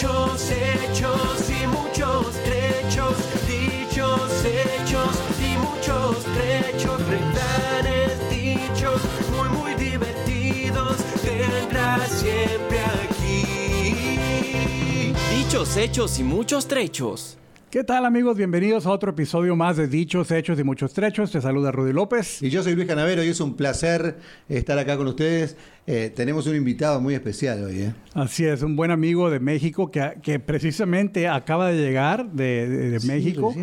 Dichos, hechos y muchos trechos. Dichos, hechos y muchos trechos. Refranes dichos muy, muy divertidos. Tendrás siempre aquí. Dichos, hechos y muchos trechos. ¿Qué tal amigos? Bienvenidos a otro episodio más de Dichos, Hechos y Muchos Trechos. Te saluda Rudy López. Y yo soy Luis Canavero y es un placer estar acá con ustedes. Eh, tenemos un invitado muy especial hoy. ¿eh? Así es, un buen amigo de México que, que precisamente acaba de llegar de, de- de Sí, México.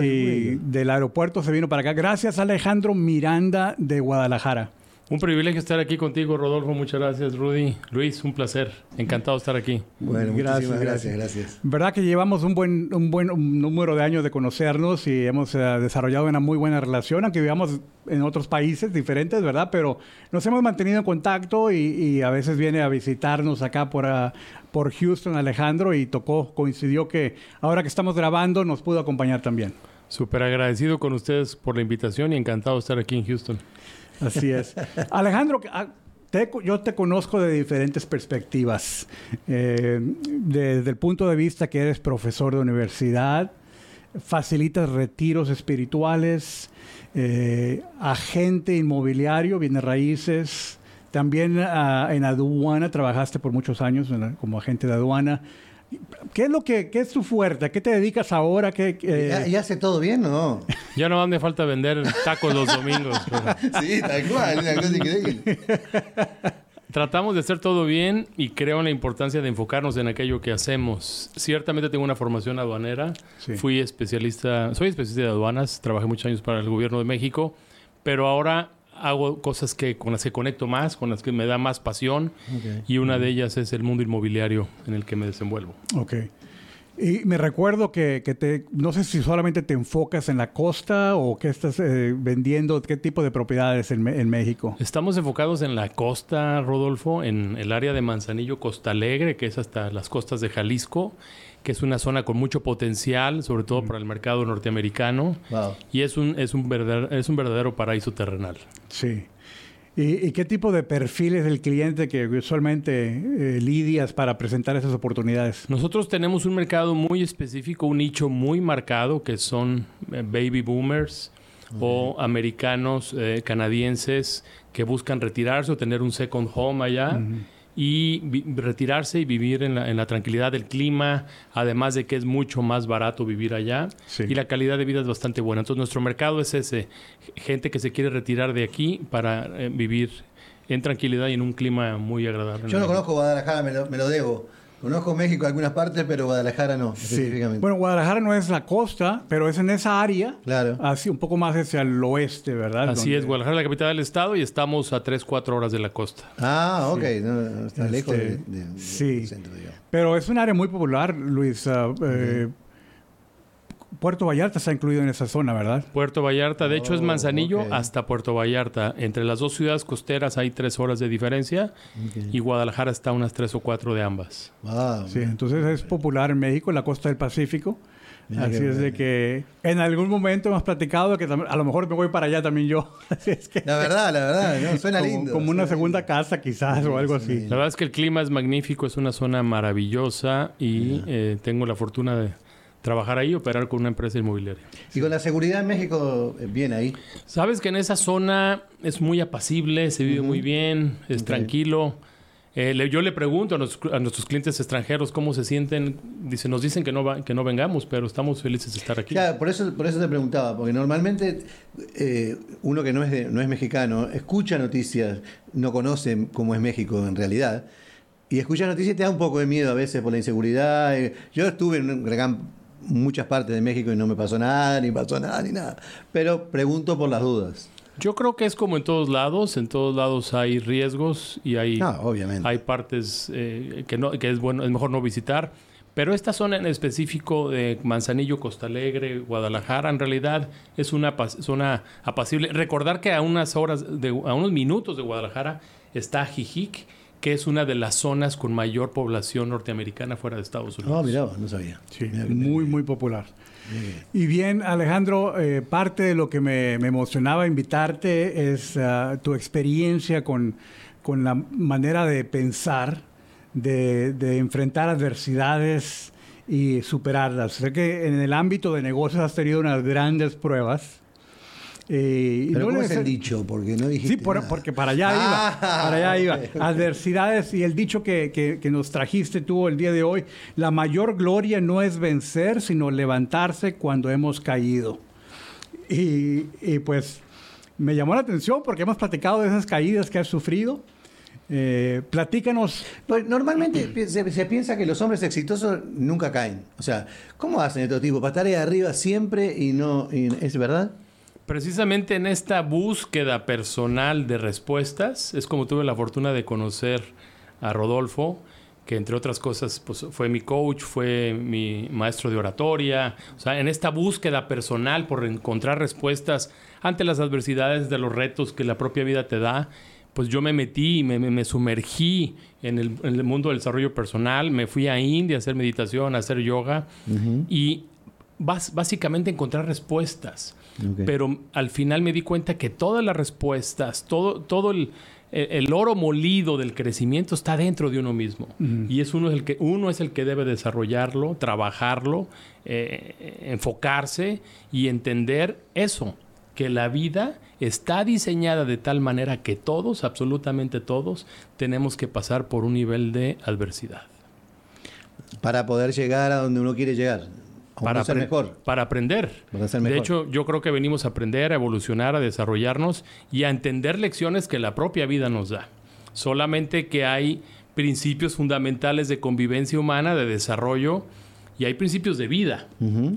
y del aeropuerto se vino para acá. Gracias a Alejandro Miranda de Guadalajara. Un privilegio estar aquí contigo, Rodolfo. Muchas gracias, Rudy. Luis, un placer. Encantado de estar aquí. Bueno, Gracias, muchísimas gracias. gracias. ¿Verdad que llevamos un buen, un buen un número de años de conocernos y hemos eh, desarrollado una muy buena relación, aunque vivamos en otros países diferentes, ¿verdad? Pero nos hemos mantenido en contacto y, y a veces viene a visitarnos acá por, ah, por Houston, Alejandro, y tocó, coincidió que ahora que estamos grabando nos pudo acompañar también. Súper agradecido con ustedes por la invitación y encantado de estar aquí en Houston. Así es. Alejandro, ah, yo te conozco de diferentes perspectivas. Eh, desde el punto de vista que eres profesor de universidad, facilitas retiros espirituales, eh, agente inmobiliario, bienes raíces. También ah, en aduana, trabajaste por muchos años como agente de aduana. ¿Qué es lo que qué es tu fuerte? ¿A qué te dedicas ahora? ¿Qué, ¿Ya, ya hace todo bien o no? Ya no me falta vender tacos los domingos. pero sí, tal cual, una cosa increíble. Tratamos de hacer todo bien y creo en la importancia de enfocarnos en aquello que hacemos. Ciertamente tengo una formación aduanera. Sí. Fui especialista, soy especialista de aduanas, trabajé muchos años para el gobierno de México, pero ahora hago cosas que con las que conecto más, con las que me da más pasión y una de ellas es el mundo inmobiliario en el que me desenvuelvo. Ok. Y me recuerdo que, que te, no sé si solamente te enfocas en la costa o qué estás eh, vendiendo, qué tipo de propiedades en, en México. Estamos enfocados en la costa, Rodolfo, en el área de Manzanillo, Costa Alegre, que es hasta las costas de Jalisco, que es una zona con mucho potencial, sobre todo para el mercado norteamericano, Wow. y es un, es un, verdadero, es un verdadero paraíso terrenal. Sí. ¿Y, y qué tipo de perfiles del cliente que usualmente eh, lidias para presentar esas oportunidades? Nosotros tenemos un mercado muy específico, un nicho muy marcado, que son eh, baby boomers o americanos eh, canadienses que buscan retirarse o tener un second home allá y retirarse y vivir en la, en la tranquilidad del clima, además de que es mucho más barato vivir allá Sí. y la calidad de vida es bastante buena. Entonces nuestro mercado es ese, gente que se quiere retirar de aquí para eh, vivir en tranquilidad y en un clima muy agradable. Yo no conozco Guadalajara, me lo, me lo debo. Conozco México algunas partes, pero Guadalajara no, específicamente. Bueno, Guadalajara no es la costa, pero es en esa área, Claro. así un poco más hacia el oeste, ¿verdad? Así Donde- es, Guadalajara es la capital del estado y estamos a 3, 4 horas de la costa. Ah, ok, no, no, está Este, lejos de- de- del sí. centro, digamos. Pero es un área muy popular, Luis. ah, eh, Puerto Vallarta está incluido en esa zona, ¿verdad? Puerto Vallarta, de hecho es Oh, Manzanillo hasta Puerto Vallarta. Entre las dos ciudades costeras hay 3 horas de diferencia y Guadalajara está a unas 3 o 4 de ambas. Wow, Sí, entonces es popular en México, en la costa del Pacífico. Mira Así es de que en algún momento hemos platicado que a lo mejor me voy para allá también yo. Así es que La verdad, la verdad, no, suena como, lindo. como una segunda lindo. casa quizás o algo así. La verdad es que el clima es magnífico, es una zona maravillosa y eh, tengo la fortuna de trabajar ahí operar con una empresa inmobiliaria. Y con la seguridad en México, eh, bien ahí. Sabes que en esa zona es muy apacible, se vive muy bien, es Ok. tranquilo. Eh, le- yo le pregunto a, nos- a nuestros clientes extranjeros cómo se sienten. Dice, nos dicen que no, va- que no vengamos, pero estamos felices de estar aquí. Claro, por eso, por eso te preguntaba, porque normalmente eh, uno que no es, de- no es mexicano escucha noticias, no conoce cómo es México en realidad, y escucha noticias y te da un poco de miedo a veces por la inseguridad. eh. Yo estuve en un gran- muchas partes de México y no me pasó nada, ni pasó nada, ni nada. Pero pregunto por las dudas. Yo creo que es como en todos lados. En todos lados hay riesgos y hay, No, obviamente. hay partes eh, que, no, que es, bueno, es mejor no visitar. Pero esta zona en específico de Manzanillo, Costa Alegre, Guadalajara, en realidad es una zona apacible. Recordar que a unas horas, de, a unos minutos de Guadalajara está Jijic, que es una de las zonas con mayor población norteamericana fuera de Estados Unidos. No, vos, no sabía. Sí, que- muy, muy popular. Bien. Y bien, Alejandro, eh, parte de lo que me, me emocionaba invitarte es ah, tu experiencia con, con la manera de pensar de, de enfrentar adversidades y superarlas. Sé que en el ámbito de negocios has tenido unas grandes pruebas. Eh, Pero no ¿cómo es el dicho? Porque no dijiste Sí, por- nada. porque para allá iba. Ah, para allá iba. ok, ok. Adversidades y el dicho que, que- que nos trajiste tú el día de hoy, la mayor gloria no es vencer, sino levantarse cuando hemos caído. Y, y, pues me llamó la atención porque hemos platicado de esas caídas que has sufrido. Eh, platícanos. Pues normalmente se, se piensa que los hombres exitosos nunca caen. O sea, ¿cómo hacen estos tipos? Para estar ahí arriba siempre y no. y- ¿Es verdad? Precisamente en esta búsqueda personal de respuestas, es como tuve la fortuna de conocer a Rodolfo, que entre otras cosas pues, fue mi coach, fue mi maestro de oratoria. O sea, en esta búsqueda personal por encontrar respuestas ante las adversidades de los retos que la propia vida te da, pues yo me metí, me, me- me sumergí en el, en el mundo del desarrollo personal, me fui a India a hacer meditación, a hacer yoga y bas- básicamente encontrar respuestas. Pero al final me di cuenta que todas las respuestas, todo, todo el, el- el oro molido del crecimiento está dentro de uno mismo. Y es uno, el que, uno es el que debe desarrollarlo, trabajarlo, eh, enfocarse y entender eso, que la vida está diseñada de tal manera que todos, absolutamente todos, tenemos que pasar por un nivel de adversidad. Para poder llegar a donde uno quiere llegar. Para, ser mejor. para aprender. Para ser De mejor. hecho, yo creo que venimos a aprender, a evolucionar, a desarrollarnos y a entender lecciones que la propia vida nos da. Solamente que hay principios fundamentales de convivencia humana, de desarrollo y hay principios de vida.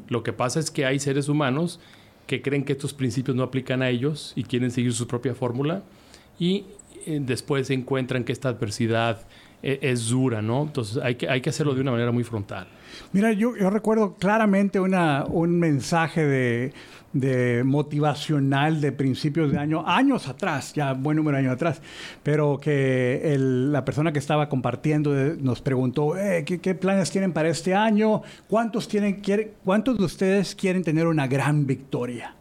Lo que pasa es que hay seres humanos que creen que estos principios no aplican a ellos y quieren seguir su propia fórmula y eh, después encuentran que esta adversidad es dura, ¿no? Entonces hay que, hay que hacerlo de una manera muy frontal. Mira, yo, yo recuerdo claramente una, un mensaje de, de motivacional de principios de año, años atrás, ya buen número de años atrás, pero que el- la persona que estaba compartiendo eh, nos preguntó, "Eh, ¿qué, qué planes tienen para este año? ¿Cuántos, tienen, quiere- ¿Cuántos de ustedes quieren tener una gran victoria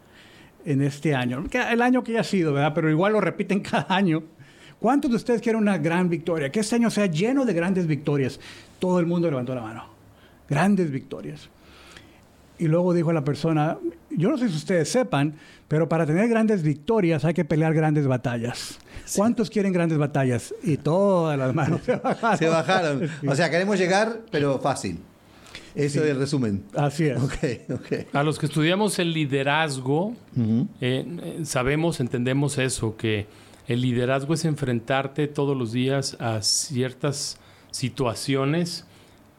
en este año? El año que ya ha sido, ¿verdad? Pero igual lo repiten cada año. ¿Cuántos de ustedes quieren una gran victoria? Que este año sea lleno de grandes victorias. Todo el mundo levantó la mano. Grandes victorias. Y luego dijo la persona, yo no sé si ustedes sepan, pero para tener grandes victorias hay que pelear grandes batallas. ¿Cuántos quieren grandes batallas? Y todas las manos se bajaron. Se bajaron. O sea, queremos llegar, pero fácil. Eso es el resumen. Así es. Ok, ok. A los que estudiamos el liderazgo, eh, eh, sabemos, entendemos eso, que el liderazgo es enfrentarte todos los días a ciertas situaciones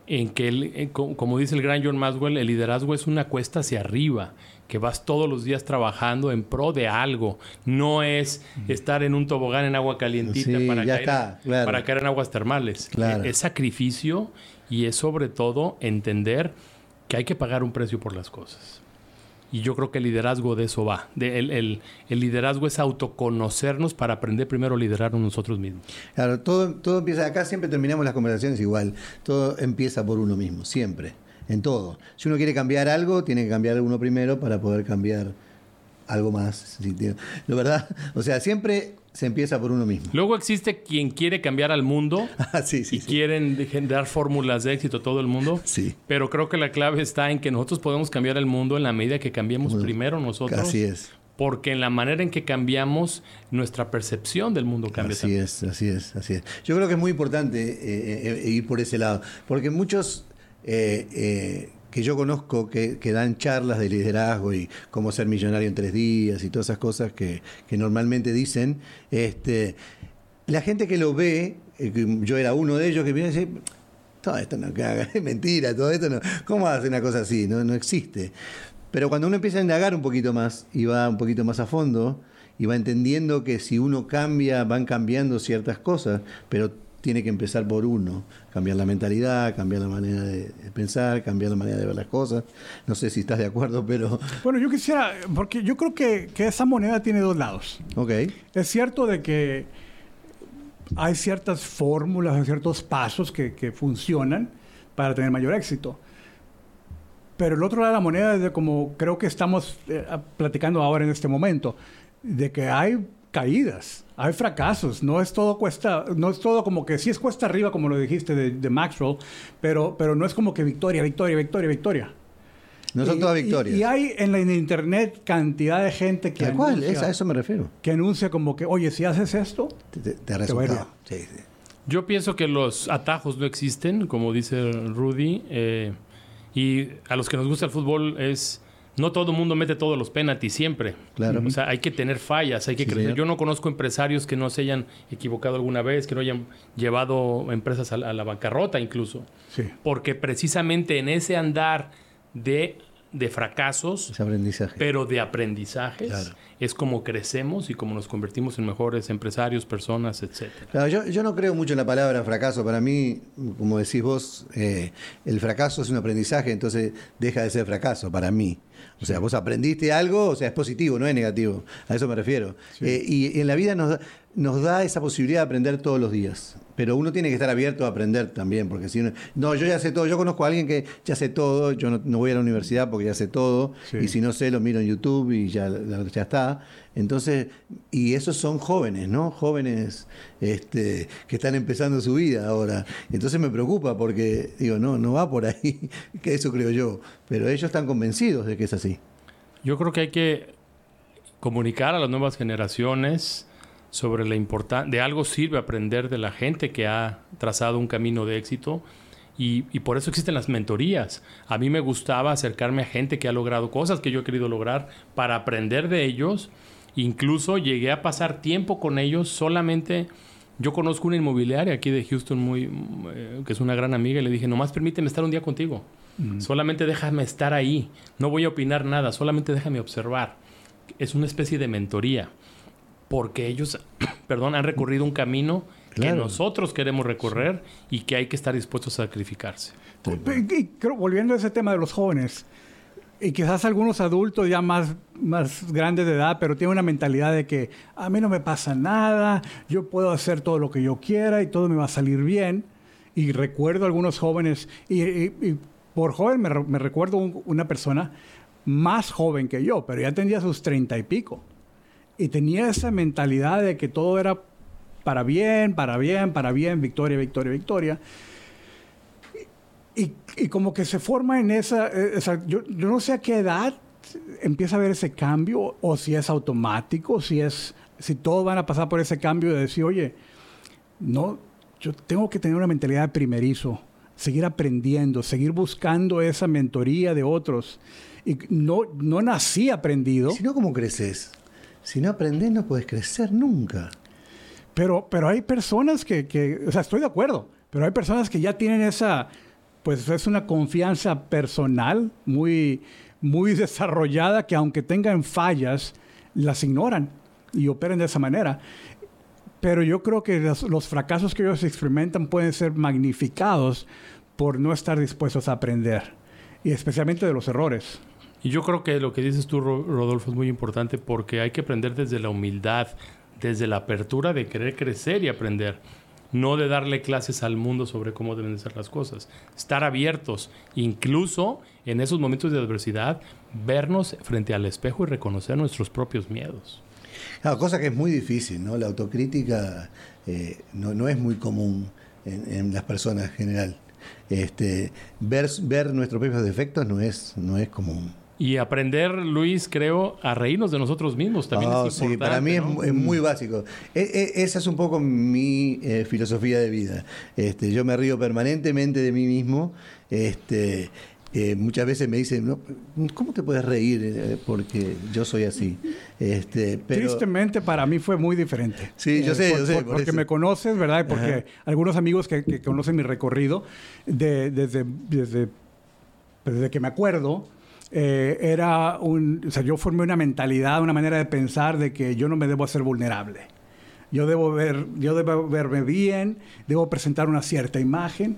en que, el- eh, co- como dice el gran John Maswell, el liderazgo es una cuesta hacia arriba, que vas todos los días trabajando en pro de algo. No es estar en un tobogán en agua calientita Sí, para, caer, está, claro. para caer en aguas termales. Claro. Es sacrificio y es sobre todo entender que hay que pagar un precio por las cosas. Y yo creo que el liderazgo de eso va. De- el, el- liderazgo es autoconocernos para aprender primero a liderarnos nosotros mismos. Claro, todo, todo empieza acá, siempre terminamos las conversaciones igual. Todo empieza por uno mismo, siempre, en todo. Si uno quiere cambiar algo, tiene que cambiar uno primero para poder cambiar algo más. tiene- ¿No verdad? O sea, siempre se empieza por uno mismo. Luego existe quien quiere cambiar al mundo Ah, sí, sí, y sí. quieren dar fórmulas de éxito a todo el mundo. Sí. Pero creo que la clave está en que nosotros podemos cambiar el mundo en la medida que cambiemos primero nosotros. Así es. Porque en la manera en que cambiamos, nuestra percepción del mundo cambia Así también. es, así es, así es. Yo creo que es muy importante eh, eh, ir por ese lado, porque muchos eh, eh, que yo conozco que, dan charlas de liderazgo y cómo ser millonario en tres días y todas esas cosas que, que normalmente dicen, este, la gente que lo ve, eh, yo era uno de ellos que viene y dice, todo esto no caga, es mentira, todo esto no, ¿cómo hace una cosa así? No, no existe. Pero cuando uno empieza a indagar un poquito más y va un poquito más a fondo y va entendiendo que si uno cambia, van cambiando ciertas cosas, pero tiene que empezar por uno, cambiar la mentalidad, cambiar la manera de pensar, cambiar la manera de ver las cosas. No sé si estás de acuerdo, pero Bueno, yo quisiera, porque yo creo que, que esa moneda tiene dos lados. ok. Es cierto de que hay ciertas fórmulas, hay ciertos pasos que, que funcionan para tener mayor éxito. Pero el otro lado de la moneda es de como creo que estamos eh, platicando ahora en este momento, de que hay caídas, hay fracasos, no es todo cuesta, no es todo como que sí es cuesta arriba como lo dijiste de, de Maxwell, pero, pero no es como que victoria, victoria, victoria, victoria. No son Y- todas y- victorias. Y, hay en la internet cantidad de gente que Tal cual, anuncia, es- a eso me refiero. que anuncia como que, oye, si haces esto, Te, te- te Te va a ir resultado. Sí, sí. Yo pienso que los atajos no existen, como dice Rudy, eh, y a los que nos gusta el fútbol es... No todo el mundo mete todos los penaltis siempre. Claro. O sea, hay que tener fallas, hay que Sí, crecer. señor. Yo no conozco empresarios que no se hayan equivocado alguna vez, que no hayan llevado empresas a la, a la bancarrota incluso. sí. Porque precisamente en ese andar de, de fracasos, aprendizaje. pero de aprendizajes, Claro. es como crecemos y como nos convertimos en mejores empresarios, personas, etcétera. Claro, yo, yo no creo mucho en la palabra fracaso. Para mí, como decís vos, eh, el fracaso es un aprendizaje, entonces deja de ser fracaso para mí. O sea, vos aprendiste algo, o sea, es positivo, no es negativo. A eso me refiero. Eh, y en la vida nos, da- nos da esa posibilidad de aprender todos los días. Pero uno tiene que estar abierto a aprender también, porque si uno... No, yo ya sé todo. Yo conozco a alguien que ya sé todo. Yo no, no voy a la universidad porque ya sé todo. Sí. Y si no sé, lo miro en YouTube y ya, ya está. Entonces, y esos son jóvenes, ¿no? Jóvenes este, que están empezando su vida ahora. Entonces me preocupa porque, digo, no, no va por ahí, que eso creo yo. Pero ellos están convencidos de que es así. Yo creo que hay que comunicar a las nuevas generaciones sobre la importancia, de algo sirve aprender de la gente que ha trazado un camino de éxito y, y por eso existen las mentorías. A mí me gustaba acercarme a gente que ha logrado cosas que yo he querido lograr para aprender de ellos. Incluso llegué a pasar tiempo con ellos solamente... Yo conozco una inmobiliaria aquí de Houston muy, eh, que es una gran amiga y le dije, nomás permíteme estar un día contigo. Solamente déjame estar ahí. No voy a opinar nada, solamente déjame observar. Es una especie de mentoría. Porque ellos, perdón, han recorrido un camino que nosotros queremos recorrer y que hay que estar dispuestos a sacrificarse. Y, y creo, volviendo a ese tema de los jóvenes, y quizás algunos adultos ya más, más grandes de edad, pero tienen una mentalidad de que a mí no me pasa nada, yo puedo hacer todo lo que yo quiera y todo me va a salir bien. Y recuerdo algunos jóvenes, y, por joven me, re- me recuerdo un- una persona más joven que yo, pero ya tenía sus treinta y pico. Y tenía esa mentalidad de que todo era para bien, para bien, para bien, victoria, victoria, victoria. Y, y como que se forma en esa, eh, esa- yo, yo no sé a qué edad empieza a ver ese cambio, o si es automático, si es, si todos van a pasar por ese cambio de decir, oye, no, yo tengo que tener una mentalidad de primerizo, seguir aprendiendo, seguir buscando esa mentoría de otros. Y no, no nací aprendido, Si no, ¿cómo creces? Si no aprendes, no puedes crecer nunca. pero, pero hay personas que, que, o sea, estoy de acuerdo, pero hay personas que ya tienen esa, pues es una confianza personal muy, muy desarrollada que aunque tengan fallas, las ignoran y operan de esa manera. Pero yo creo que los, los fracasos que ellos experimentan pueden ser magnificados por no estar dispuestos a aprender, y especialmente de los errores. Y yo creo que lo que dices tú, Ro- Rodolfo, es muy importante porque hay que aprender desde la humildad, desde la apertura de querer crecer y aprender. No de darle clases al mundo sobre cómo deben de ser las cosas. Estar abiertos, incluso en esos momentos de adversidad, vernos frente al espejo y reconocer nuestros propios miedos. Claro, cosa que es muy difícil, ¿no? La autocrítica eh, no, no es muy común en, en las personas en general. Este, ver, ver nuestros propios defectos no es, no es común. Y aprender, Luis, creo, a reírnos de nosotros mismos también Ah, es sí, para mí es, ¿no? mu- es muy básico. E- e- esa es un poco mi eh, filosofía de vida. Este, yo me río permanentemente de mí mismo. Este, eh, muchas veces me dicen, "No, ¿cómo te puedes reír? eh, Porque yo soy así. Este, pero, Tristemente para mí fue muy diferente. Sí, yo sé, por- yo sé, por- por porque eso. me conoces, ¿verdad? Y Porque Ajá. algunos amigos que, que conocen mi recorrido, de- desde, desde, desde que me acuerdo, eh, era un... O sea, yo formé una mentalidad, una manera de pensar de que yo no me debo hacer vulnerable. Yo debo, ver, yo debo verme bien, debo presentar una cierta imagen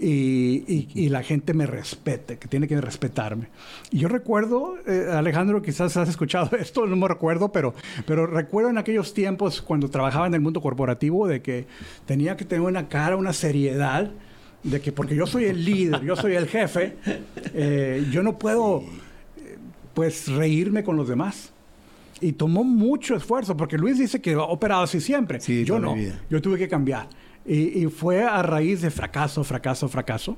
y, y- y la gente me respete, que tiene que respetarme. Y yo recuerdo, eh, Alejandro, quizás has escuchado esto, no me recuerdo, pero, pero recuerdo en aquellos tiempos cuando trabajaba en el mundo corporativo de que tenía que tener una cara, una seriedad, de que porque yo soy el líder, yo soy el jefe, eh, yo no puedo eh, pues reírme con los demás. Y tomó mucho esfuerzo, porque Luis dice que ha operado así siempre. Sí, Yo no. Yo tuve que cambiar. Y, y fue a raíz de fracaso, fracaso, fracaso.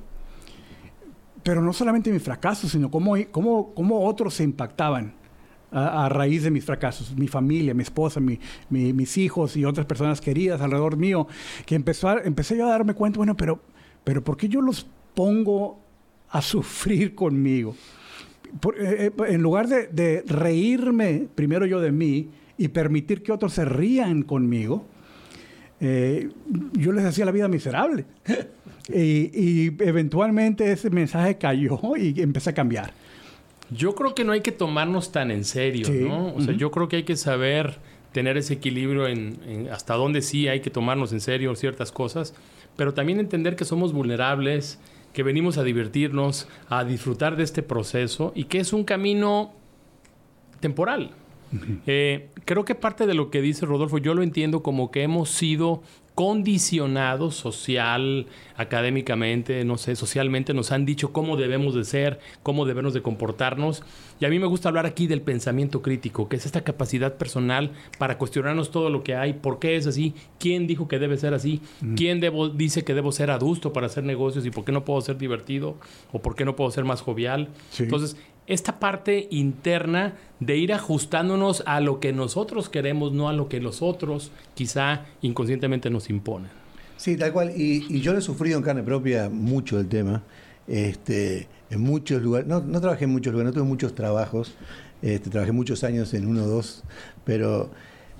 Pero no solamente mi fracaso, sino cómo, cómo, cómo otros se impactaban a, a raíz de mis fracasos. Mi familia, mi esposa, mi- mi- mis hijos y otras personas queridas alrededor mío. Que empezó a- empecé yo a darme cuenta, bueno, pero, pero ¿por qué yo los pongo a sufrir conmigo? Por- eh, eh, en lugar de, de reírme primero yo de mí y permitir que otros se rían conmigo, eh, yo les hacía la vida miserable. y, y eventualmente ese mensaje cayó y empecé a cambiar. Yo creo que no hay que tomarnos tan en serio, Sí. ¿no? O sea, yo creo que hay que saber tener ese equilibrio en, en hasta dónde sí hay que tomarnos en serio ciertas cosas, pero también entender que somos vulnerables, que venimos a divertirnos, a disfrutar de este proceso y que es un camino temporal. Eh, creo que parte de lo que dice Rodolfo, yo lo entiendo como que hemos sido condicionados social, académicamente, no sé, socialmente, nos han dicho cómo debemos de ser, cómo debemos de comportarnos. Y a mí me gusta hablar aquí del pensamiento crítico, que es esta capacidad personal para cuestionarnos todo lo que hay, por qué es así, quién dijo que debe ser así, quién debo, dice que debo ser adusto para hacer negocios y por qué no puedo ser divertido o por qué no puedo ser más jovial. Sí. Entonces, esta parte interna de ir ajustándonos a lo que nosotros queremos, no a lo que los otros quizá inconscientemente nos imponen. Sí, tal cual. Y, yo lo he sufrido en carne propia mucho el tema. Este, en muchos lugares, no, no trabajé en muchos lugares, no tuve muchos trabajos. Este, trabajé muchos años en uno o dos, pero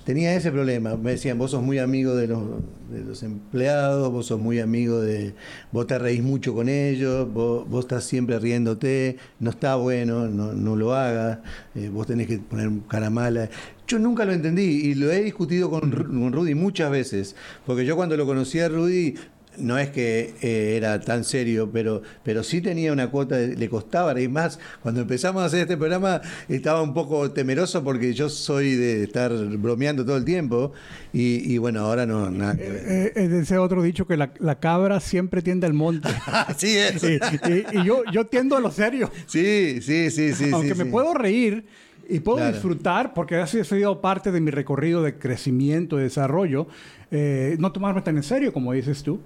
tenía ese problema. Me decían, vos sos muy amigo de los, de los empleados, vos sos muy amigo de... Vos te reís mucho con ellos, vos, vos estás siempre riéndote, no está bueno, no, no lo hagas, eh, vos tenés que poner cara mala. Yo nunca lo entendí y lo he discutido con, con Rudy muchas veces, porque yo cuando lo conocí a Rudy no es que eh, era tan serio, pero, pero sí tenía una cuota, de- le costaba, y más, cuando empezamos a hacer este programa estaba un poco temeroso porque yo soy de estar bromeando todo el tiempo y, y bueno, ahora no, nada que ver. Eh, es ese otro dicho que la, la cabra siempre tiende al monte. Así es. y y- y yo, yo tiendo a lo serio. Sí, sí, sí, sí. Aunque sí, me sí. puedo reír y puedo Claro. disfrutar, porque ha sido- parte de mi recorrido de crecimiento, de desarrollo, eh, no tomarme tan en serio como dices tú,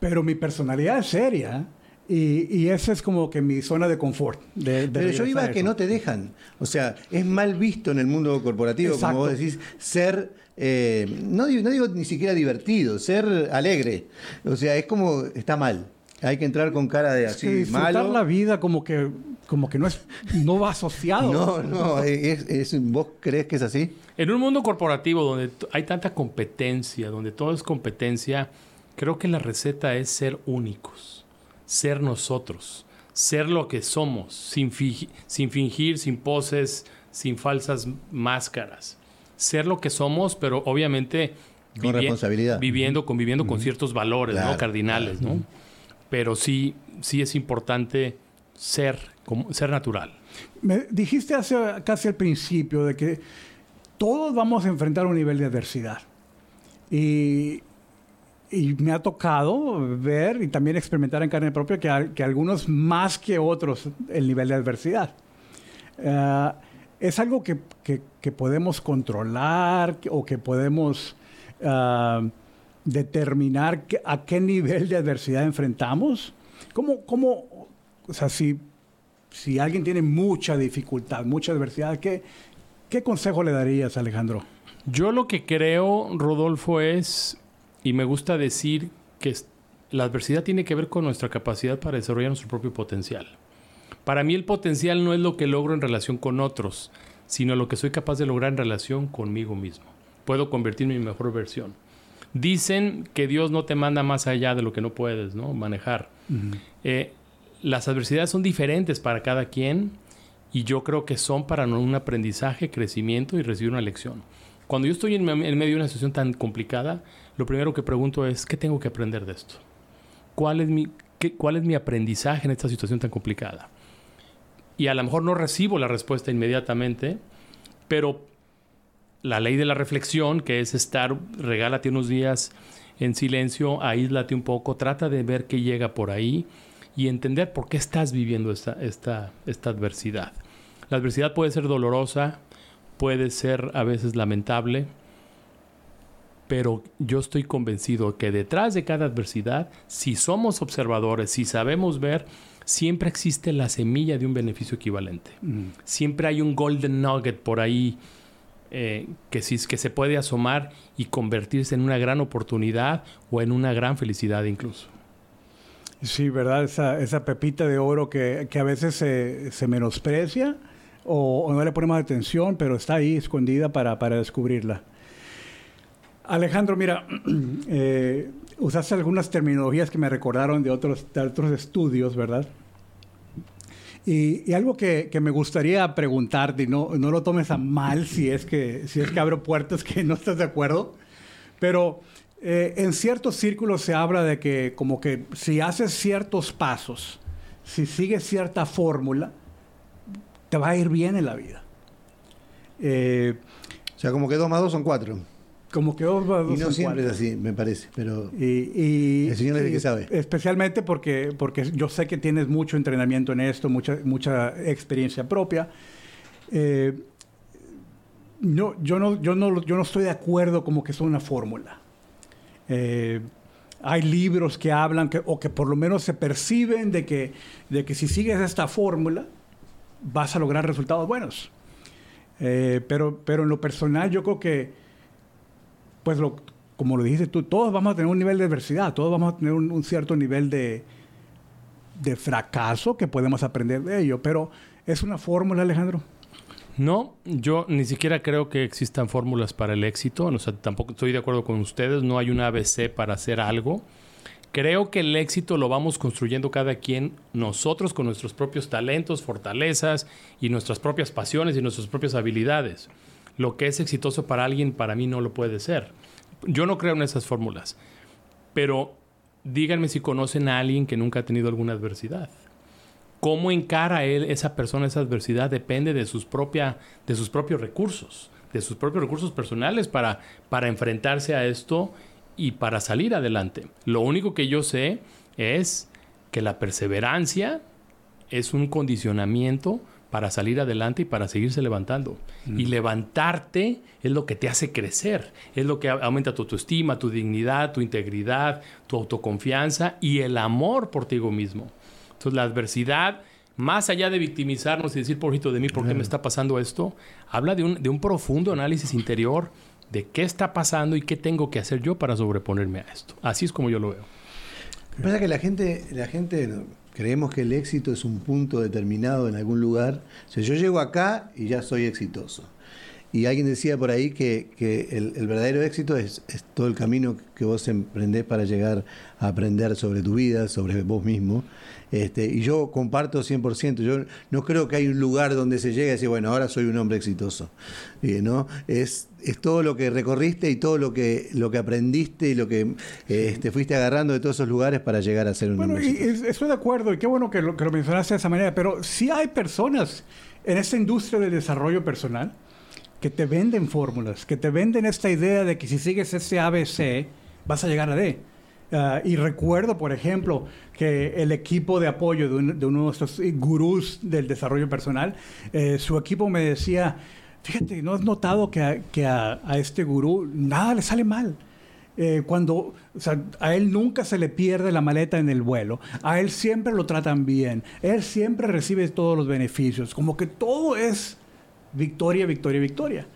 pero mi personalidad es seria y, y esa es como que mi zona de confort. de- de Pero yo iba a que no te dejan. O sea, es mal visto en el mundo corporativo, Exacto. como vos decís, ser, eh, no, no digo ni siquiera divertido, ser alegre. O sea, es como, está mal. Hay que entrar con cara de Es así, que disfrutar malo. la vida como que, como que no, es, no va asociado. No, no, es, es- ¿vos crees que es así? En un mundo corporativo donde hay tanta competencia, donde todo es competencia, creo que la receta es ser únicos, ser nosotros, ser lo que somos, sin, sin fingir, sin poses, sin falsas máscaras. Ser lo que somos, pero obviamente Con responsabilidad. viviendo, conviviendo con ciertos valores, ¿no? Claro, Cardinales, ¿no? Pero sí, sí es importante ser, como, ser natural. Me dijiste hace casi al principio de que todos vamos a enfrentar un nivel de adversidad. Y, y me ha tocado ver y también experimentar en carne propia que, que algunos más que otros el nivel de adversidad. Eh, es algo que, que- podemos controlar o que podemos ah, determinar a qué nivel de adversidad enfrentamos. ¿Cómo, cómo o sea, si, si alguien tiene mucha dificultad, mucha adversidad, ¿qué, qué consejo le darías, Alejandro? Yo lo que creo, Rodolfo, es, y me gusta decir que la adversidad tiene que ver con nuestra capacidad para desarrollar nuestro propio potencial. Para mí el potencial no es lo que logro en relación con otros, sino lo que soy capaz de lograr en relación conmigo mismo. Puedo convertirme en mi mejor versión. Dicen que Dios no te manda más allá de lo que no puedes ¿no? manejar. Eh, las adversidades son diferentes para cada quien y yo creo que son para un aprendizaje, crecimiento y recibir una lección. Cuando yo estoy en, en medio de una situación tan complicada, lo primero que pregunto es, ¿qué tengo que aprender de esto? ¿Cuál es mi, qué- cuál es mi aprendizaje en esta situación tan complicada? Y a lo mejor no recibo la respuesta inmediatamente, pero la ley de la reflexión, que es estar, regálate unos días en silencio, aíslate un poco, trata de ver qué llega por ahí y entender por qué estás viviendo esta, esta, esta adversidad. La adversidad puede ser dolorosa, puede ser a veces lamentable, pero yo estoy convencido que detrás de cada adversidad, si somos observadores, si sabemos ver, siempre existe la semilla de un beneficio equivalente. Siempre hay un golden nugget por ahí eh, que, sí, que se puede asomar y convertirse en una gran oportunidad o en una gran felicidad incluso. Sí, ¿verdad? Esa, esa pepita de oro que, que a veces se, se menosprecia o, o no le ponemos atención, pero está ahí escondida para, para descubrirla. Alejandro, mira, eh, usaste algunas terminologías que me recordaron de otros, de otros estudios, ¿verdad? Y, algo que, que, me gustaría preguntarte, y no, no lo tomes a mal si es, que, si es que abro puertas que no estás de acuerdo, pero eh, en ciertos círculos se habla de que como que si haces ciertos pasos, si sigues cierta fórmula, te va a ir bien en la vida. Eh, o sea, como que dos más dos son cuatro. Como que dos más dos Y no son siempre cuatro. es así, me parece, pero... Y, y- El señor es el que sabe. Especialmente porque, porque yo sé que tienes mucho entrenamiento en esto, mucha, mucha experiencia propia. Eh, no, yo, no, yo, no, yo no estoy de acuerdo como que es una fórmula. Eh, hay libros que hablan que, o que por lo menos se perciben de que, de que si sigues esta fórmula vas a lograr resultados buenos. Eh, pero, pero en lo personal yo creo que, pues lo, como lo dijiste tú, todos vamos a tener un nivel de adversidad, todos vamos a tener un, un cierto nivel de, de fracaso que podemos aprender de ello, pero es una fórmula, Alejandro. No, yo ni siquiera creo que existan fórmulas para el éxito. O sea, tampoco estoy de acuerdo con ustedes. No hay una ABC para hacer algo. Creo que el éxito lo vamos construyendo cada quien, nosotros con nuestros propios talentos, fortalezas y nuestras propias pasiones y nuestras propias habilidades. Lo que es exitoso para alguien, para mí no lo puede ser. Yo no creo en esas fórmulas. Pero díganme si conocen a alguien que nunca ha tenido alguna adversidad cómo encara él esa persona esa adversidad depende de sus propia de sus propios recursos de sus propios recursos personales para para enfrentarse a esto y para salir adelante lo único que yo sé es que la perseverancia es un condicionamiento para salir adelante y para seguirse levantando. Y levantarte es lo que te hace crecer, es lo que aumenta tu autoestima, tu dignidad, tu integridad, tu autoconfianza y el amor por ti mismo. Entonces la adversidad, más allá de victimizarnos y decir, pobrecito de mí, ¿por qué me está pasando esto? Habla de un, de un profundo análisis interior de qué está pasando y qué tengo que hacer yo para sobreponerme a esto. Así es como yo lo veo. Pasa que la gente, la gente creemos que el éxito es un punto determinado en algún lugar. O sea, yo llego acá y ya soy exitoso. Y alguien decía por ahí que, que el, el verdadero éxito es, es todo el camino que vos emprendés para llegar a aprender sobre tu vida, sobre vos mismo. Este, y yo comparto 100%. Yo no creo que hay un lugar donde se llegue a decir, bueno, ahora soy un hombre exitoso. Eh, ¿no? es, es todo lo que recorriste y todo lo que, lo que aprendiste y lo que eh, este, fuiste agarrando de todos esos lugares para llegar a ser un Bueno, hombre y, exitoso. estoy de acuerdo, y qué bueno que lo, que lo mencionaste de esa manera, pero sí hay personas en esta industria del desarrollo personal que te venden fórmulas, que te venden esta idea de que si sigues ese ABC vas a llegar a D. Ah, y recuerdo, por ejemplo, que el equipo de apoyo de, un- de uno de estos gurús del desarrollo personal, eh, su equipo me decía, fíjate, ¿no has notado que a, que a- a este gurú nada le sale mal? Eh, cuando o sea, a él nunca se le pierde la maleta en el vuelo, a él siempre lo tratan bien, él siempre recibe todos los beneficios, como que todo es victoria, victoria, victoria.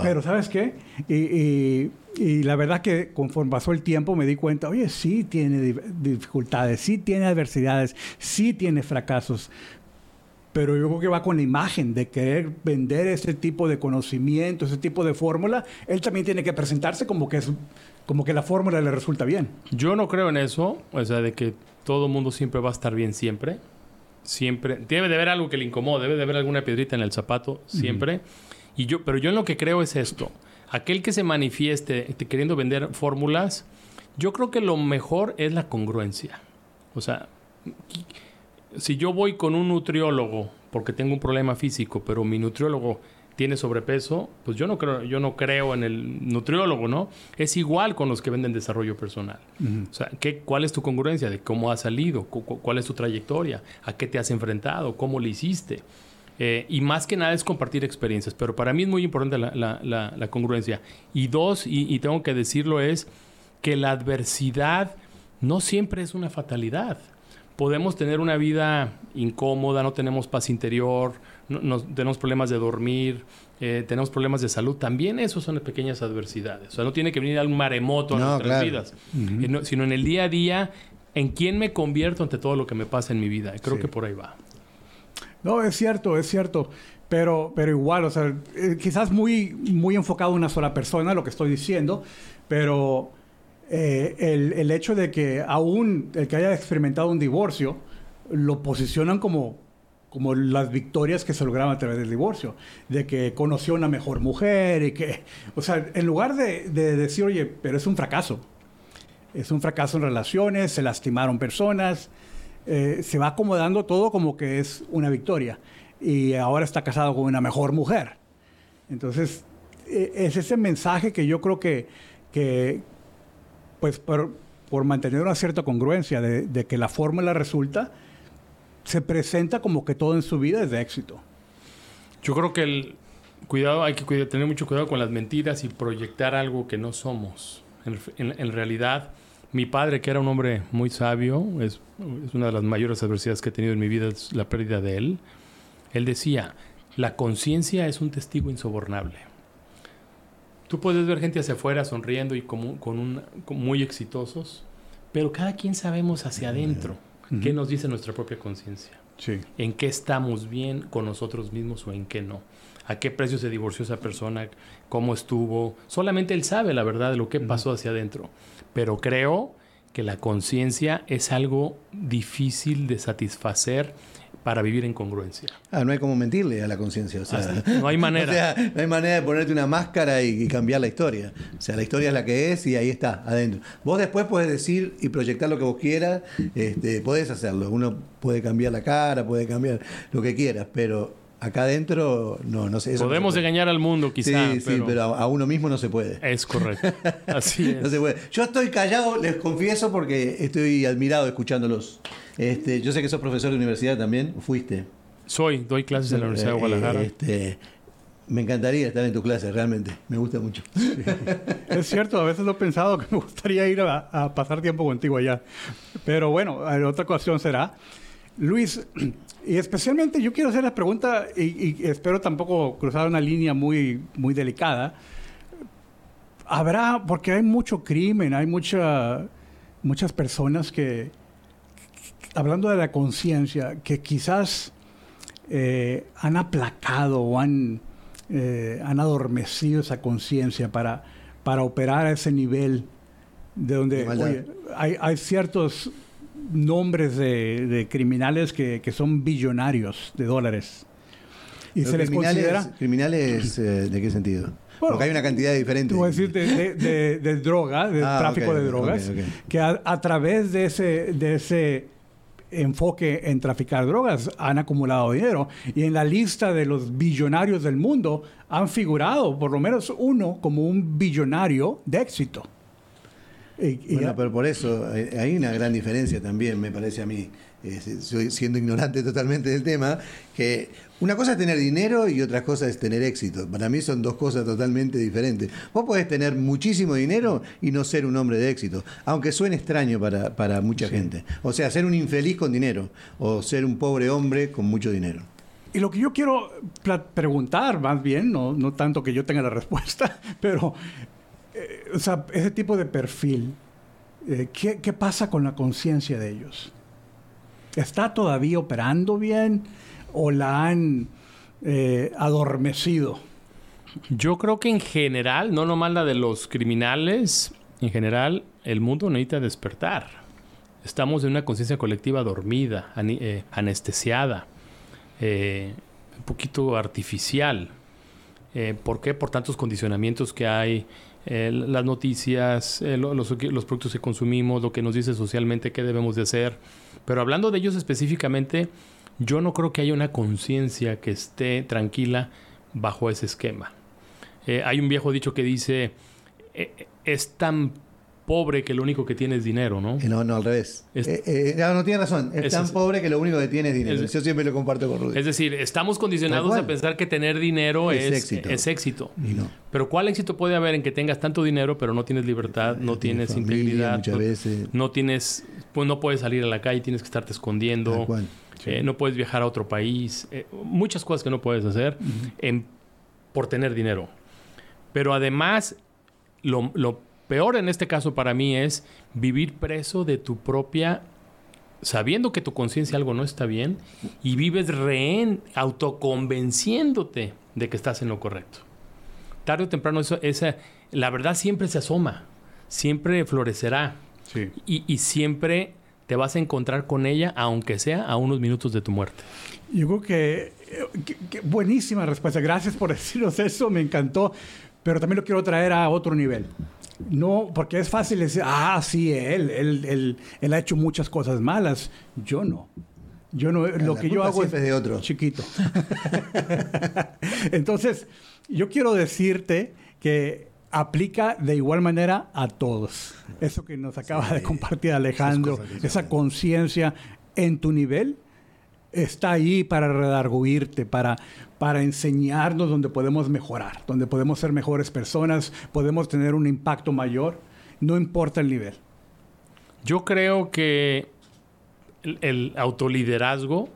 Pero ¿sabes qué? Y, y- y la verdad que conforme pasó el tiempo me di cuenta, oye, sí tiene di- dificultades, sí tiene adversidades, sí tiene fracasos, pero yo creo que va con la imagen de querer vender ese tipo de conocimiento, ese tipo de fórmula. Él también tiene que presentarse como que, es, como que la fórmula le resulta bien. Yo no creo en eso, o sea, de que todo mundo siempre va a estar bien siempre. Siempre. Debe de haber algo que le incomode, debe de haber alguna piedrita en el zapato, siempre. y yo, pero yo en lo que creo es esto. Aquel que se manifieste te- queriendo vender fórmulas, yo creo que lo mejor es la congruencia. O sea, si yo voy con un nutriólogo porque tengo un problema físico, pero mi nutriólogo tiene sobrepeso, pues yo no creo, yo no creo en el nutriólogo, ¿no? Es igual con los que venden desarrollo personal. O sea, ¿qué, ¿cuál es tu congruencia de cómo has salido? Cu- cu- ¿Cuál es tu trayectoria? ¿A qué te has enfrentado? ¿Cómo lo hiciste? Eh, y más que nada es compartir experiencias, pero para mí es muy importante la, la- la- la congruencia. Y dos, y, y tengo que decirlo, es que la adversidad no siempre es una fatalidad. Podemos tener una vida incómoda, no tenemos paz interior, nos- tenemos problemas de dormir, eh, tenemos problemas de salud. También esos son pequeñas adversidades. O sea, no tiene que venir algún maremoto a No, nuestras claro. vidas, Eh, no- sino en el día a día, en quién me convierto ante todo lo que me pasa en mi vida. Creo Sí. que por ahí va. No, es cierto, es cierto. Pero, pero igual, o sea, eh, quizás muy, muy enfocado en una sola persona, lo que estoy diciendo, pero eh, el, el hecho de que aún el que haya experimentado un divorcio, lo posicionan como, como las victorias que se lograron a través del divorcio, de que conoció una mejor mujer y que, o sea, en lugar de, de decir, oye, pero es un fracaso, es un fracaso en relaciones, se lastimaron personas, eh, se va acomodando todo como que es una victoria. Y ahora está casado con una mejor mujer. Entonces, eh, es ese mensaje que yo creo que, que pues por, por mantener una cierta congruencia de, de que la fórmula resulta, se presenta como que todo en su vida es de éxito. Yo creo que el cuidado, hay que tener mucho cuidado con las mentiras y proyectar algo que no somos. En, realidad, mi padre, que era un hombre muy sabio, es, una de las mayores adversidades que he tenido en mi vida, es la pérdida de él. Él decía, la conciencia es un testigo insobornable. Tú puedes ver gente hacia afuera sonriendo y con muy exitosos, pero cada quien sabemos hacia adentro qué nos dice nuestra propia conciencia Sí. en qué estamos bien con nosotros mismos o en qué no. A qué precio se divorció esa persona, cómo estuvo. Solamente él sabe la verdad de lo que pasó hacia adentro. Pero creo que la conciencia es algo difícil de satisfacer para vivir en congruencia. Ah, no hay como mentirle a la conciencia. O sea, no hay manera. O sea, no hay manera de ponerte una máscara y, y cambiar la historia. O sea, la historia es la que es y ahí está, adentro. Vos después podés decir y proyectar lo que vos quieras, este, podés hacerlo. Uno puede cambiar la cara, puede cambiar lo que quieras, pero acá adentro no, no sé. eso no Podemos se engañar al mundo quizá, Sí, sí, pero, pero a, a uno mismo no se puede. es correcto. Así es. No se puede. Yo estoy callado, les confieso, porque estoy admirado escuchándolos. Este, yo sé que sos profesor de universidad también, fuiste. Soy, doy clases en la Universidad de Eh, Guadalajara. este, me encantaría estar en tu clase, realmente. Me gusta mucho. Es cierto, a veces lo he pensado que me gustaría ir a, a pasar tiempo contigo allá. Pero bueno, en otra ocasión será. Luis, y especialmente yo quiero hacer la pregunta, y, y espero tampoco cruzar una línea muy, muy delicada. Habrá, porque hay mucho crimen, hay mucha, muchas personas que, hablando de la conciencia, que quizás eh, han aplacado o han, eh, han adormecido esa conciencia para, para operar a ese nivel de donde oye, hay, hay ciertos nombres de, de criminales que, que son billonarios de dólares. Y Pero se les considera... ¿Criminales eh, de qué sentido? Bueno, Porque hay una cantidad diferente. Te voy a decir de, de- de- droga, de Ah, tráfico ok, de drogas, ok, ok. que a, a través de ese, de ese enfoque en traficar drogas han acumulado dinero. Y en la lista de los billonarios del mundo han figurado por lo menos uno como un billonario de éxito. Y- y- Bueno, pero por eso hay hay una gran diferencia también, me parece a mí, eh, siendo ignorante totalmente del tema, que una cosa es tener dinero y otra cosa es tener éxito. Para mí son dos cosas totalmente diferentes. Vos podés tener muchísimo dinero y no ser un hombre de éxito, aunque suene extraño para, para mucha gente. O sea, ser un infeliz con dinero o ser un pobre hombre con mucho dinero. Y lo que yo quiero preguntar, más bien, no, no tanto que yo tenga la respuesta, pero, eh, o sea, ese tipo de perfil, eh, ¿qué, qué pasa con la conciencia de ellos? ¿Está todavía operando bien o la han eh, adormecido? Yo creo que en general, no nomás la de los criminales, en general el mundo necesita despertar. Estamos en una conciencia colectiva dormida, eh, anestesiada, eh, un poquito artificial. ¿Por qué? Por tantos condicionamientos que hay, las noticias, lo- los, productos que consumimos, lo que nos dice socialmente qué debemos de hacer. Pero hablando de ellos específicamente, yo no creo que haya una conciencia que esté tranquila bajo ese esquema. Eh, hay un viejo dicho que dice, eh, es tan pobre que lo único que tiene es dinero, ¿no? Eh, No, no, al revés. Es- Eh, eh, no, no, tiene razón. Es, Es- tan pobre que lo único que tiene es dinero. es- Yo siempre lo comparto con Rudy. Es decir, estamos condicionados a pensar que tener dinero Es éxito. es éxito. Y no. Pero ¿cuál éxito puede haber en que tengas tanto dinero pero no tienes libertad, no tiene tienes familia integridad, muchas no, veces. no tienes, pues no puedes salir a la calle, tienes que estarte escondiendo, eh, no puedes viajar a otro país, muchas cosas que no puedes hacer en- por tener dinero. Pero además, lo, lo peor en este caso para mí es vivir preso de tu propia sabiendo que tu conciencia algo no está bien y vives rehén, autoconvenciéndote de que estás en lo correcto. Tarde o temprano eso, esa, la verdad siempre se asoma, siempre florecerá Sí. y, y siempre te vas a encontrar con ella, aunque sea a unos minutos de tu muerte. Yo creo que, eh, que- que buenísima respuesta. Gracias por decirnos eso, me encantó. Pero también lo quiero traer a otro nivel. No, porque es fácil decir, ah, sí, él, él, él, él ha hecho muchas cosas malas. Yo no. Yo no, lo que yo hago es de otro. chiquito. Entonces, yo quiero decirte que aplica de igual manera a todos. Eso que nos acaba de compartir Alejandro, esa conciencia en tu nivel, está ahí para redarguirte, para, para enseñarnos donde podemos mejorar, donde podemos ser mejores personas, podemos tener un impacto mayor, no importa el nivel. Yo creo que el, el autoliderazgo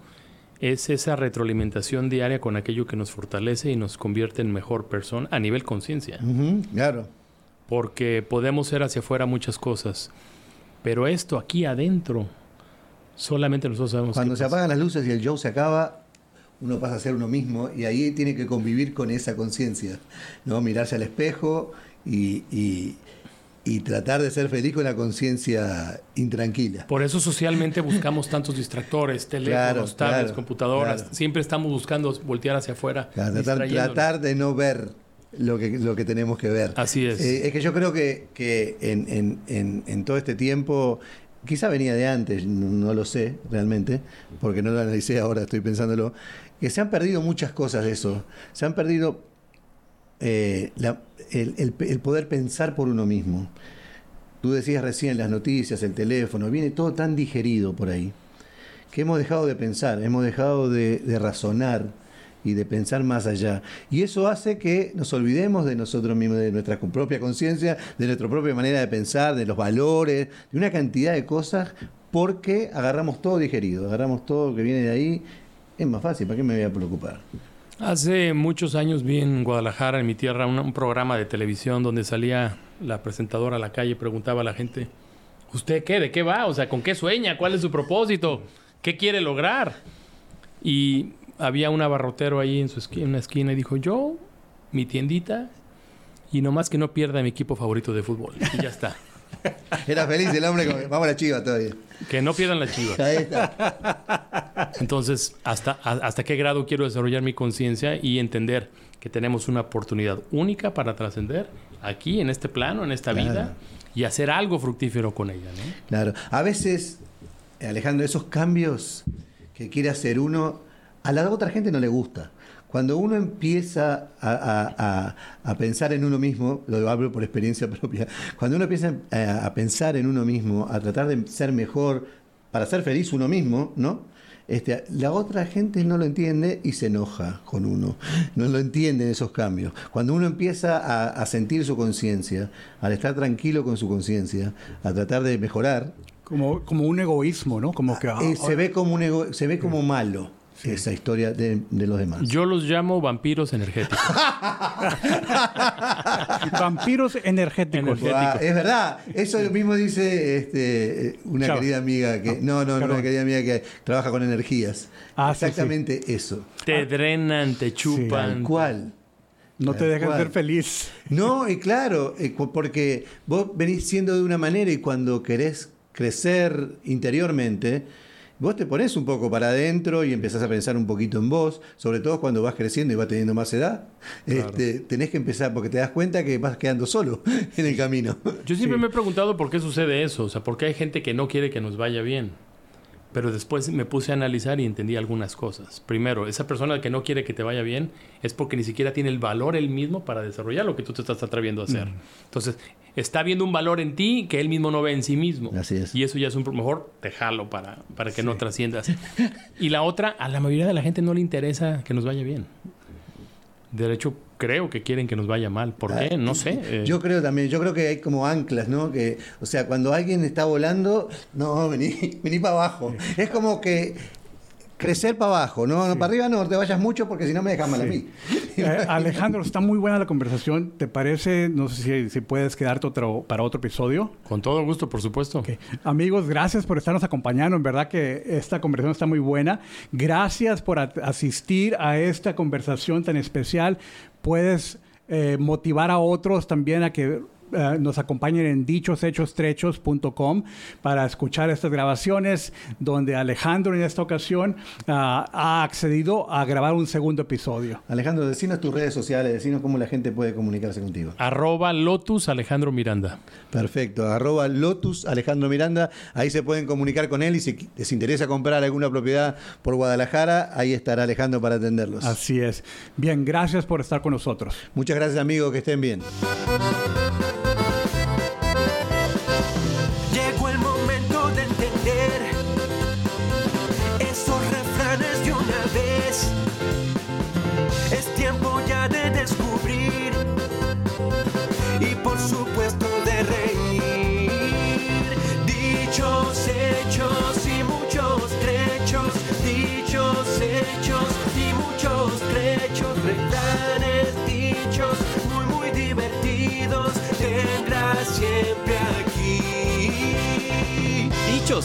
es esa retroalimentación diaria con aquello que nos fortalece y nos convierte en mejor persona a nivel conciencia. Claro. Porque podemos ser hacia afuera muchas cosas, pero esto aquí adentro, solamente nosotros sabemos. Cuando qué se pasa. apagan las luces y el show se acaba, uno pasa a ser uno mismo y ahí tiene que convivir con esa conciencia, ¿no? Mirarse al espejo y, y- y tratar de ser feliz con la conciencia intranquila. Por eso socialmente buscamos tantos distractores, teléfonos, Claro, tablets, claro, computadoras. claro. Siempre estamos buscando voltear hacia afuera. Tratar, de no ver lo que, lo que tenemos que ver. Así es. Eh, es que yo creo que, que en, en- en- en todo este tiempo, quizá venía de antes, no, lo sé realmente, porque no lo analicé ahora, estoy pensándolo, que se han perdido muchas cosas de eso. Se han perdido eh, el, poder pensar por uno mismo. Tú decías recién las noticias, el teléfono, viene todo tan digerido por ahí, que hemos dejado de pensar, hemos dejado de, de razonar y de pensar más allá. Y eso hace que nos olvidemos de nosotros mismos, de nuestra propia conciencia, de nuestra propia manera de pensar, de los valores, de una cantidad de cosas, porque agarramos todo digerido, agarramos todo que viene de ahí. Es más fácil, ¿para qué me voy a preocupar? Hace muchos años vi en Guadalajara, en mi tierra, un, programa de televisión donde salía la presentadora a la calle y preguntaba a la gente, ¿usted qué? ¿De qué va? O sea, ¿con qué sueña? ¿Cuál es su propósito? ¿Qué quiere lograr? Y había un abarrotero ahí en, su esqui- en una esquina y dijo, yo, mi tiendita, y nomás que no pierda mi equipo favorito de fútbol. Y ya está. Era feliz el hombre, como, vamos a la chiva todavía. Que no pierdan la chiva. Ahí está. Entonces, ¿hasta, a- ¿hasta qué grado quiero desarrollar mi conciencia y entender que tenemos una oportunidad única para trascender aquí, en este plano, en esta Claro. vida, y hacer algo fructífero con ella? ¿no? Claro. A veces, Alejandro, esos cambios que quiere hacer uno, a la otra gente no le gusta. Cuando uno empieza a, a- a- a pensar en uno mismo, lo hablo por experiencia propia, cuando uno empieza a, a pensar en uno mismo, a tratar de ser mejor, para ser feliz uno mismo, ¿no? Este, la otra gente no lo entiende y se enoja con uno. No lo entienden esos cambios. Cuando uno empieza a, a sentir su conciencia, al estar tranquilo con su conciencia, a tratar de mejorar, Como, como un egoísmo, ¿no? Como que... ah, eh, se ve como un ego- se ve como malo esa historia de, de los demás. Yo los llamo vampiros energéticos. Vampiros energéticos. Energéticos. Ah, es verdad, eso mismo dice este, eh, una querida amiga que no, no, no, Perdón. una querida amiga que trabaja con energías. Ah, sí, sí. Exactamente eso. Te drenan, te chupan. Tal cual. No te dejan cual. ser feliz. No, y claro, eh, porque vos venís siendo de una manera y cuando querés crecer interiormente, vos te pones un poco para adentro y empezás a pensar un poquito en vos, sobre todo cuando vas creciendo y vas teniendo más edad. Este, tenés que empezar porque te das cuenta que vas quedando solo en el camino. Yo siempre me he preguntado por qué sucede eso. O sea, por qué hay gente que no quiere que nos vaya bien. Pero después me puse a analizar y entendí algunas cosas. Primero, esa persona que no quiere que te vaya bien es porque ni siquiera tiene el valor él mismo para desarrollar lo que tú te estás atreviendo a hacer. Entonces, está viendo un valor en ti que él mismo no ve en sí mismo. Así es. Y eso ya es un mejor te jalo para, para que no trasciendas. y la otra, a la mayoría de la gente no le interesa que nos vaya bien. De hecho, creo que quieren que nos vaya mal. ¿Por qué? No sé. Eh, Yo creo también, yo creo que hay como anclas, ¿no? Que, o sea, cuando alguien está volando, no, vení, vení para abajo. Es como que crecer para abajo, ¿no? No, Para arriba no te vayas mucho porque si no me dejas mal a mí. Eh, Alejandro, está muy buena la conversación. ¿Te parece? No sé si, si puedes quedarte otro, para otro episodio. Con todo gusto, por supuesto. Amigos, gracias por estarnos acompañando. En verdad que esta conversación está muy buena. Gracias por asistir a esta conversación tan especial. Puedes eh, motivar a otros también a que eh, nos acompañen en dichoshechos.com para escuchar estas grabaciones donde Alejandro en esta ocasión ah, ha accedido a grabar un segundo episodio. Alejandro, decinos tus redes sociales, decinos cómo la gente puede comunicarse contigo. Arroba Lotus Alejandro Miranda. Perfecto, arroba Lotus Alejandro Miranda, ahí se pueden comunicar con él y si les interesa comprar alguna propiedad por Guadalajara, ahí estará Alejandro para atenderlos. Así es. Bien, gracias por estar con nosotros. Muchas gracias amigos, que estén bien.